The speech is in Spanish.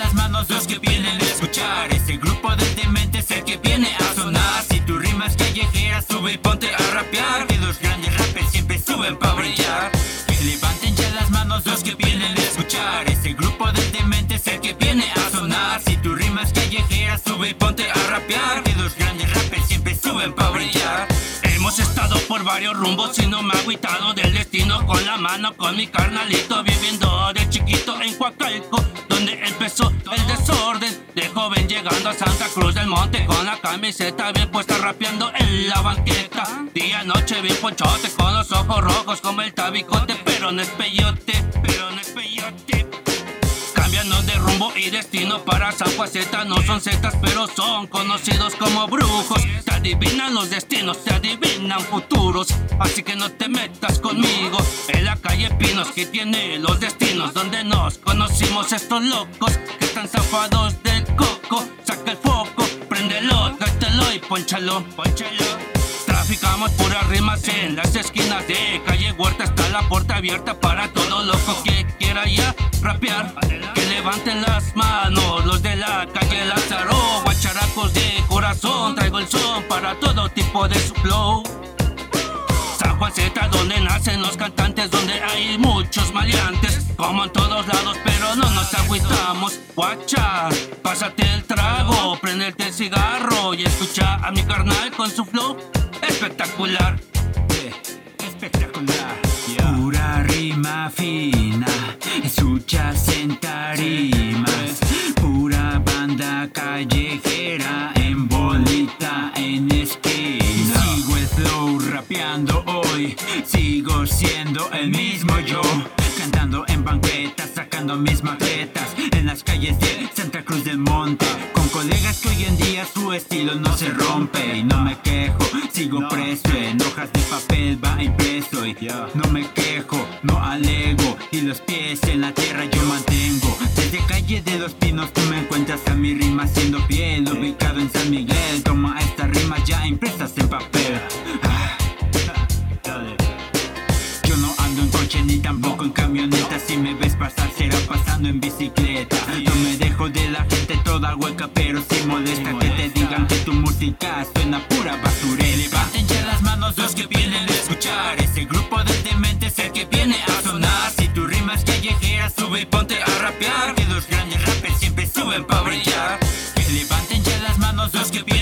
las manos los que vienen a escuchar. Este grupo de dementes el que viene a sonar. Si tu rima es callejera, sube y ponte a rapear. Que los grandes rappers siempre suben pa' brillar. Que levanten ya las manos los que vienen a escuchar. Este grupo de dementes el que viene a sonar. Si tu rima es callejera, sube y ponte a rapear. Que los grandes rappers siempre suben pa' brillar. Hemos estado por varios rumbos y no me ha agüitado del destino. Con la mano con mi carnalito viviendo de chiquito en Coacalco Donde empezó el desorden de joven llegando a Santa Cruz del Monte Con la camiseta bien puesta rapeando en la banqueta. Día noche bien ponchote con los ojos rojos como el tabicote Pero no es peyote, pero no es peyote Cambiando de rumbo y destino para San Juaceta No son setas pero son conocidos como brujos. Te adivinan los destinos, te adivinan futuros. Así que no te metas conmigo. En la calle Pinos que tiene los destinos Donde nos conocimos. Estos locos Que están zafados del coco. Saca el foco, préndelo, gátelo y ponchalo, ponchalo. Traficamos puras rimas en las esquinas de calle Huerta. Está la puerta abierta para todo loco que quiera ya rapear. Que levanten las manos los de la calle Lázaro. Guacharacos de corazón, traigo el son para todo tipo de su flow. San Juanceta, donde nacen los cantantes, donde hay muchos maleantes, como en todos lados, pero no nos agüitamos. Guacha, pásate el trago, prendete el cigarro y escucha a mi carnal con su flow espectacular. espectacular. Pura rima fina, escuchas en tarimas. Pura banda callejera, en bolita, en esquina. Sigo el flow rapeando hoy, sigo siendo el mismo yo. Cantando en banquetas, sacando mis maquetas en las calles de Santa Cruz del Monte. Con colegas que hoy en día su estilo no se rompe y no me quejo sigo preso en hojas de papel va impreso y no me quejo, no alego los pies en la tierra yo mantengo. Desde calle de los pinos tú me encuentras a mi rima siendo fiel, ubicado en San Miguel. Toma estas rimas ya impresas en papel. Ah. Yo no ando en coche ni tampoco en camioneta. Si me ves pasar será pasando en bicicleta. No me dejo de la gente toda hueca, pero si molesta que te digan que tu música suena pura basura. Levanten ya las manos los que vienen a escuchar. Ese grupo los que